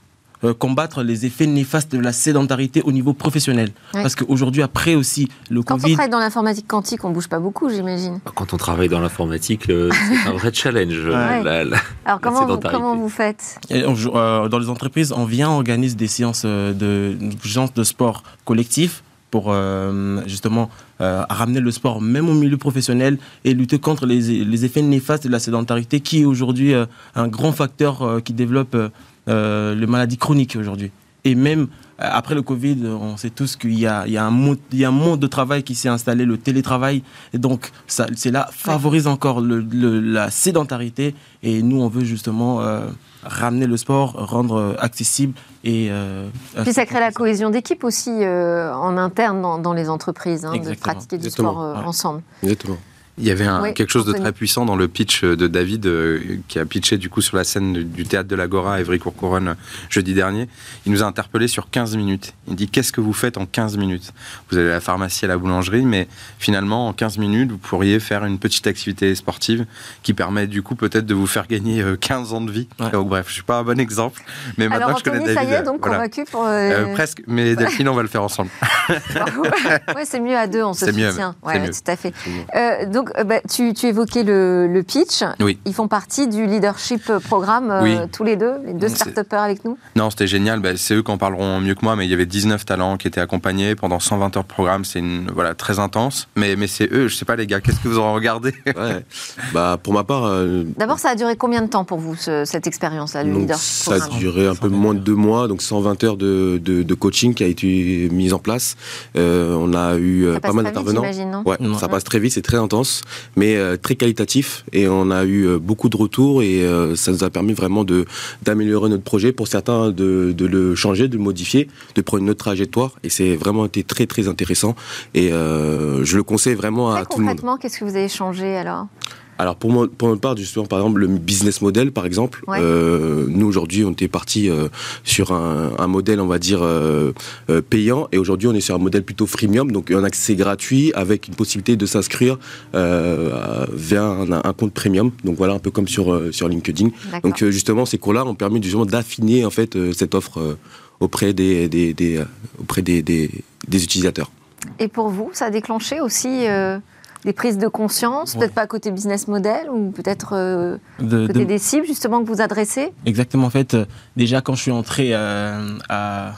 euh, combattre les effets néfastes de la sédentarité au niveau professionnel. Parce qu'aujourd'hui, après aussi, le
Quand
Covid...
on travaille dans l'informatique quantique, on bouge pas beaucoup, j'imagine.
Quand on travaille dans l'informatique, c'est un vrai challenge.
Alors comment vous, comment vous faites
euh, Dans les entreprises, on vient, organise des séances euh, de, de sport collectif pour justement ramener le sport même au milieu professionnel et lutter contre les, les effets néfastes de la sédentarité qui est aujourd'hui un grand facteur qui développe euh, les maladies chroniques aujourd'hui. Et même euh, après le Covid, on sait tous qu'il y, y, a un monde, il y a un monde de travail qui s'est installé, le télétravail. Et donc, c'est là, favorise encore le, la sédentarité. Et nous, on veut justement euh, ramener le sport, rendre accessible. Et,
Puis ça crée la cohésion d'équipe aussi en interne dans, les entreprises, hein, de pratiquer du sport ensemble.
Exactement.
Il y avait quelque chose de très puissant dans le pitch de David, euh, qui a pitché du coup sur la scène du théâtre de l'Agora à Évry-Courcouronne jeudi dernier. Il nous a interpellé sur 15 minutes. Il dit Qu'est-ce que vous faites en 15 minutes? Vous avez la pharmacie à la boulangerie, mais finalement, en 15 minutes, vous pourriez faire une petite activité sportive qui permet du coup peut-être de vous faire gagner 15 euh, ans de vie. Donc, bref, je suis pas un bon exemple, mais maintenant que je connais David.
Ça y est, donc convaincu pour. Euh,
presque, mais Delphine, on va le faire ensemble.
oui, c'est mieux à deux, on se soutient. Ouais, tout à fait. donc, euh, bah, tu, évoquais le, pitch.
Oui.
Ils font partie du leadership programme, euh, tous les deux, les deux start avec nous?
Non, c'était génial. Bah, c'est eux qui en parleront mieux que moi, mais il y avait 19 talents qui étaient accompagnés pendant 120 heures de programme. C'est voilà, très intense. Mais, mais c'est eux, je sais pas les gars, qu'est-ce que vous en regardez?
Bah, Pour ma part... Euh,
D'abord, ça a duré combien de temps pour vous, cette expérience-là, le leadership
Ça a duré un peu moins de deux mois, donc 120 heures de, de, coaching qui a été mise en place. on a eu pas mal d'intervenants. Ouais, ça passe très vite, c'est très intense mais euh, très qualitatif. Et on a eu euh, beaucoup de retours et euh, ça nous a permis vraiment de d'améliorer notre projet. Pour certains, de, de, le changer, de le modifier, de prendre une autre trajectoire. Et c'est vraiment été très très intéressant. Et je le conseille vraiment à tout le monde.
Concrètement, qu'est-ce que vous avez changé alors?
Alors pour, moi, pour notre part, justement, par exemple, le business model, par exemple, euh, nous aujourd'hui, on était parti euh, sur un, modèle, on va dire, euh, payant, et aujourd'hui, on est sur un modèle plutôt freemium, donc un accès gratuit avec une possibilité de s'inscrire vers un, compte premium. Donc voilà, un peu comme sur, sur LinkedIn. Donc justement, ces cours-là ont permis justement d'affiner en fait cette offre auprès des, des, auprès des, des, utilisateurs.
Et pour vous, ça a déclenché aussi des prises de conscience, peut-être pas côté business model ou peut-être euh, côté des cibles justement que vous adressez
Exactement, en fait, euh, déjà quand je suis entré euh, à,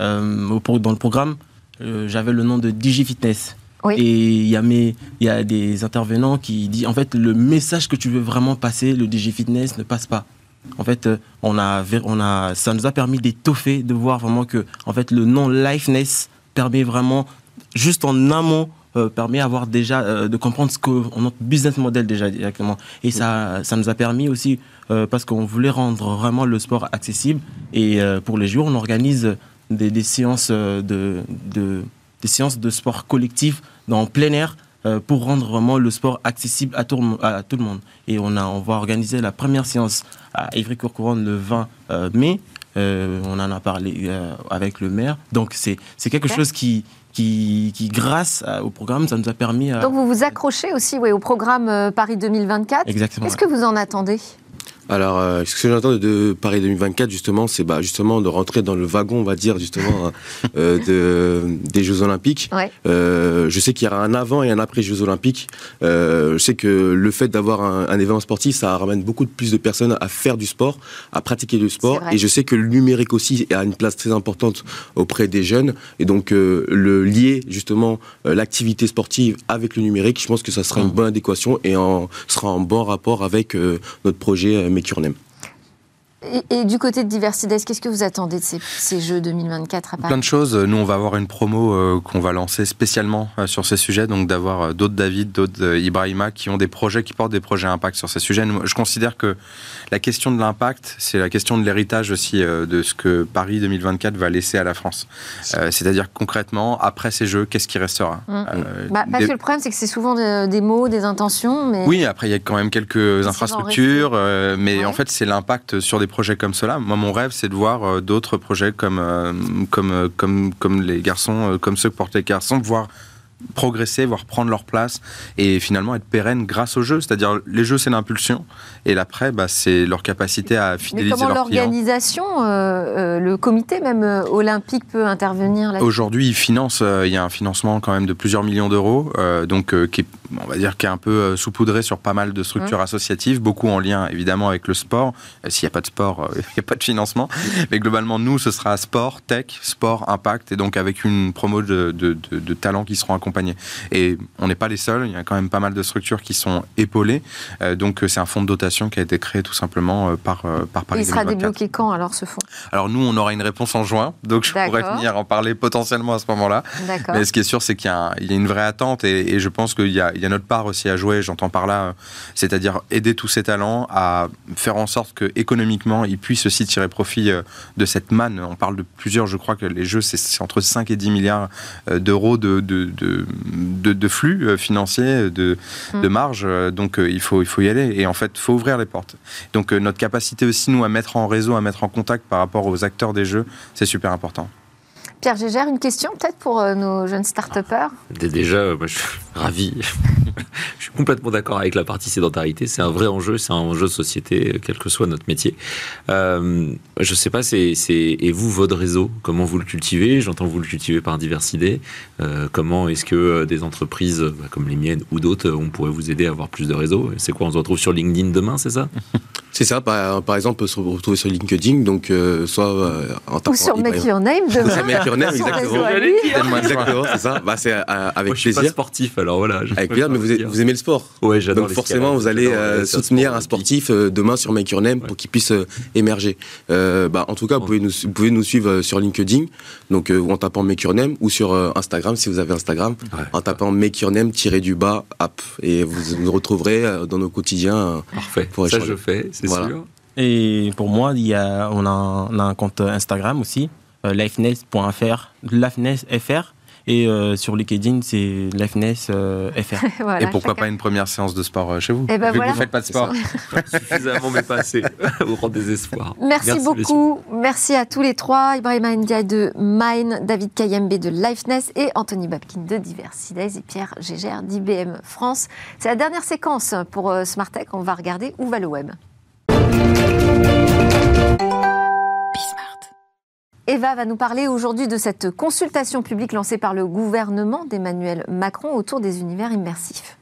dans le programme, j'avais le nom de DigiFitness. Oui. Et il y, a y a des intervenants qui disent, en fait, le message que tu veux vraiment passer, le DigiFitness ne passe pas. En fait, on a, on a, ça nous a permis d'étoffer, de voir vraiment que, en fait, le nom Lifeness permet vraiment, juste en amont, euh, permet avoir déjà euh, de comprendre ce que notre business model déjà directement. Et ça, ça nous a permis aussi euh, parce qu'on voulait rendre vraiment le sport accessible. Et pour les jours, on organise des, séances de, de, des séances de sport collectif dans plein air pour rendre vraiment le sport accessible à tout, à tout le monde. Et on, a, on va organiser la première séance à Ivry-Courcouronne le 20 mai. on en a parlé avec le maire. Donc c'est quelque chose qui, qui, grâce au programme, ça nous a permis.
Donc vous vous accrochez aussi oui, au programme euh, Paris 2024.
Exactement.
Qu'est-ce que vous en attendez?
Alors, euh, ce que j'entends de Paris 2024, justement, c'est bah, justement de rentrer dans le wagon, on va dire, justement, euh, de, des Jeux Olympiques. Euh, je sais qu'il y aura un avant et un après Jeux Olympiques. je sais que le fait d'avoir un, événement sportif, ça ramène beaucoup plus de personnes à faire du sport, à pratiquer du sport. Et je sais que le numérique aussi a une place très importante auprès des jeunes. Et donc, le lier, justement, l'activité sportive avec le numérique, je pense que ça sera une mmh. bonne adéquation et en, sera en bon rapport avec notre projet Mekurném.
Et, du côté de Diversides, qu'est-ce que vous attendez de ces, Jeux 2024 à Paris
Plein de choses. Nous, on va avoir une promo euh, qu'on va lancer spécialement euh, sur ces sujets, donc d'avoir euh, d'autres David, d'autres Ibrahima qui ont des projets, qui portent des projets à impact sur ces sujets. je considère que la question de l'impact, c'est la question de l'héritage aussi de ce que Paris 2024 va laisser à la France. C'est-à-dire concrètement, après ces Jeux, qu'est-ce qui restera
mmh. bah, Parce que le problème, c'est que c'est souvent des mots, des intentions. Mais...
Oui, après, il y a quand même quelques infrastructures, mais en fait, c'est l'impact sur des projets comme cela. Moi, mon rêve, c'est de voir euh, d'autres projets comme, euh, comme, euh, comme, comme les garçons, comme ceux que portent les garçons, voir progresser, voir prendre leur place et finalement être pérenne grâce aux jeux. C'est-à-dire les jeux, c'est l'impulsion et l'après, bah, c'est leur capacité à fidéliser
Mais comment l'organisation, le comité même olympique peut intervenir là
Aujourd'hui, il finance, il y a un financement quand même de plusieurs millions d'euros, donc qui est on va dire, qui est un peu euh, saupoudré sur pas mal de structures mmh. associatives, beaucoup en lien évidemment avec le sport. Euh, s'il n'y a pas de sport, euh, il n'y a pas de financement. Mais globalement, nous, ce sera sport, tech, sport, impact, et donc avec une promo de, de, talents qui seront accompagnés. Et on n'est pas les seuls, il y a quand même pas mal de structures qui sont épaulées. donc c'est un fonds de dotation qui a été créé tout simplement par, par Paris.
il sera débloqué quand alors ce fonds?
Alors nous, on aura une réponse en juin, donc je pourrais venir en parler potentiellement à ce moment-là. Mais ce qui est sûr, c'est qu'il y, a une vraie attente et, je pense qu'il y a il y a notre part aussi à jouer, j'entends par là, euh, c'est-à-dire aider tous ces talents à faire en sorte que économiquement ils puissent aussi tirer profit euh, de cette manne. On parle de plusieurs, je crois que les jeux c'est entre 5 et 10 milliards euh, d'euros de, de, de, flux financiers, de, mm. de marge, donc il, faut, il faut y aller et en fait il faut ouvrir les portes. Donc notre capacité aussi nous à mettre en réseau, à mettre en contact par rapport aux acteurs des jeux, c'est super important.
Pierre Gégère, une question peut-être pour euh, nos jeunes start-upers?
Déjà, euh, moi, je suis ravi. je suis complètement d'accord avec la partie sédentarité. C'est un vrai enjeu, c'est un enjeu de société, quel que soit notre métier. Euh, je ne sais pas, c'est, et vous, votre réseau, comment vous le cultivez? J'entends vous le cultiver par diverses idées. comment est-ce que des entreprises bah, comme les miennes ou d'autres, on pourrait vous aider à avoir plus de réseaux? C'est quoi On se retrouve sur LinkedIn demain, c'est ça?
C'est ça, par, par, exemple, on peut se retrouver sur LinkedIn, donc soit
en Ou sur Make Your Name demain.
exactement. c'est ça. Bah, c'est euh, avec Moi, je plaisir.
suis pas sportif, alors voilà.
Avec plaisir, mais vous, vous, aimez le sport.
Ouais, j'adore.
Donc forcément, vous allez euh, soutenir un sportif euh, demain sur Make Your Name pour qu'il puisse émerger. bah, en tout cas, vous pouvez nous, vous pouvez nous suivre sur LinkedIn, donc en tapant Make Your Name, ou sur Instagram si vous avez Instagram, en tapant Make Your Name du bas app, et vous nous retrouverez dans nos quotidiens.
Parfait. Pour ça, je fais, c'est sûr.
Et pour moi, il y a, on, a on a un compte Instagram aussi, euh, lifeness.fr, lifeness.fr. Et sur LinkedIn, c'est Lifeness FR.
et pourquoi pas une première séance de sport chez vous
et eh ben Vu que
vous faites pas de sport.
Suffisamment, mais pas assez. Au rang des espoirs.
Merci, beaucoup. Merci à tous les trois. Ibrahim Ndiaye de Mine, David Kayembe de Lifeness et Anthony Babkin de Diversidays et Pierre Gégère d'IBM France. C'est la dernière séquence pour euh, Smartech. On va regarder où va le web. Eva va nous parler aujourd'hui de cette consultation publique lancée par le gouvernement d'Emmanuel Macron autour des univers immersifs.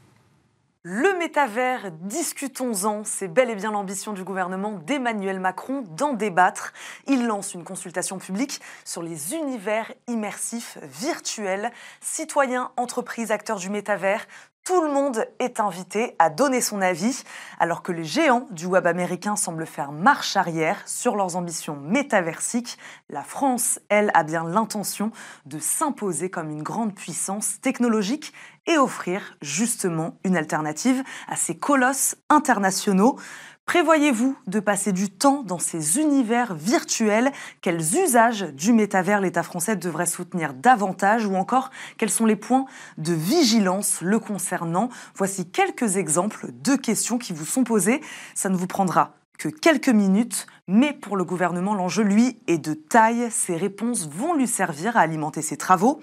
Le métavers, discutons-en, c'est bel et bien l'ambition du gouvernement d'Emmanuel Macron d'en débattre. Il lance une consultation publique sur les univers immersifs virtuels. Citoyens, entreprises, acteurs du métavers tout le monde est invité à donner son avis, alors que les géants du web américain semblent faire marche arrière sur leurs ambitions métaversiques. La France, elle, a bien l'intention de s'imposer comme une grande puissance technologique et offrir justement une alternative à ces colosses internationaux. Prévoyez-vous de passer du temps dans ces univers virtuels? Quels usages du métavers l'État français devrait soutenir davantage? Ou encore, quels sont les points de vigilance le concernant? Voici quelques exemples de questions qui vous sont posées. Ça ne vous prendra que quelques minutes, mais pour le gouvernement, l'enjeu, lui, est de taille. Ces réponses vont lui servir à alimenter ses travaux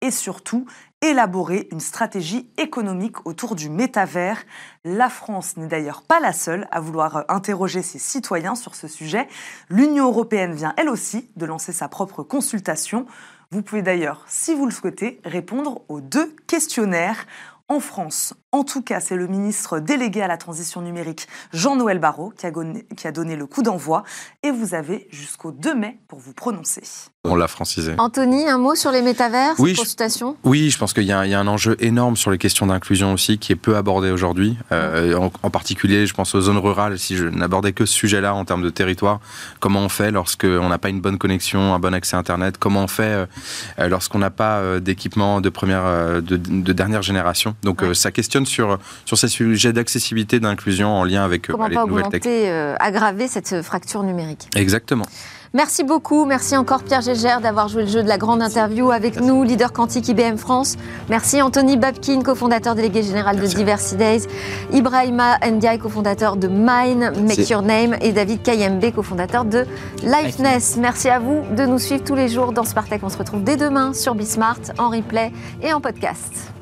et surtout élaborer une stratégie économique autour du métavers. La France n'est d'ailleurs pas la seule à vouloir interroger ses citoyens sur ce sujet. L'Union européenne vient elle aussi de lancer sa propre consultation. Vous pouvez d'ailleurs, si vous le souhaitez, répondre aux deux questionnaires en France. En tout cas, c'est le ministre délégué à la transition numérique, Jean-Noël Barrot, qui a, donné le coup d'envoi. Et vous avez jusqu'au 2 mai pour vous prononcer.
On l'a francisé.
Anthony, un mot sur les métavers,
oui,
consultation?
Oui, je pense qu'il y, a un enjeu énorme sur les questions d'inclusion aussi, qui est peu abordé aujourd'hui. Euh, en, particulier, je pense aux zones rurales. Si je n'abordais que ce sujet-là en termes de territoire, comment on fait lorsqu'on n'a pas une bonne connexion, un bon accès Internet? Comment on fait euh, lorsqu'on n'a pas euh, d'équipement de première, de, dernière génération? Donc, ça questionne sur, sur ces sujets d'accessibilité, d'inclusion en lien avec
euh,
bah,
les nouvelles. Euh, aggraver cette fracture numérique.
Exactement.
Merci beaucoup. Merci encore Pierre Gégère d'avoir joué le jeu de la grande interview avec nous, leader quantique IBM France. Merci Anthony Babkin, cofondateur délégué général de Diversity Days. Ibrahima Ndiaye, cofondateur de Mine, Make Your Name. Et David Kayembe, cofondateur de Lifeness. Merci à vous de nous suivre tous les jours dans Spartech. On se retrouve dès demain sur Bismart, en replay et en podcast.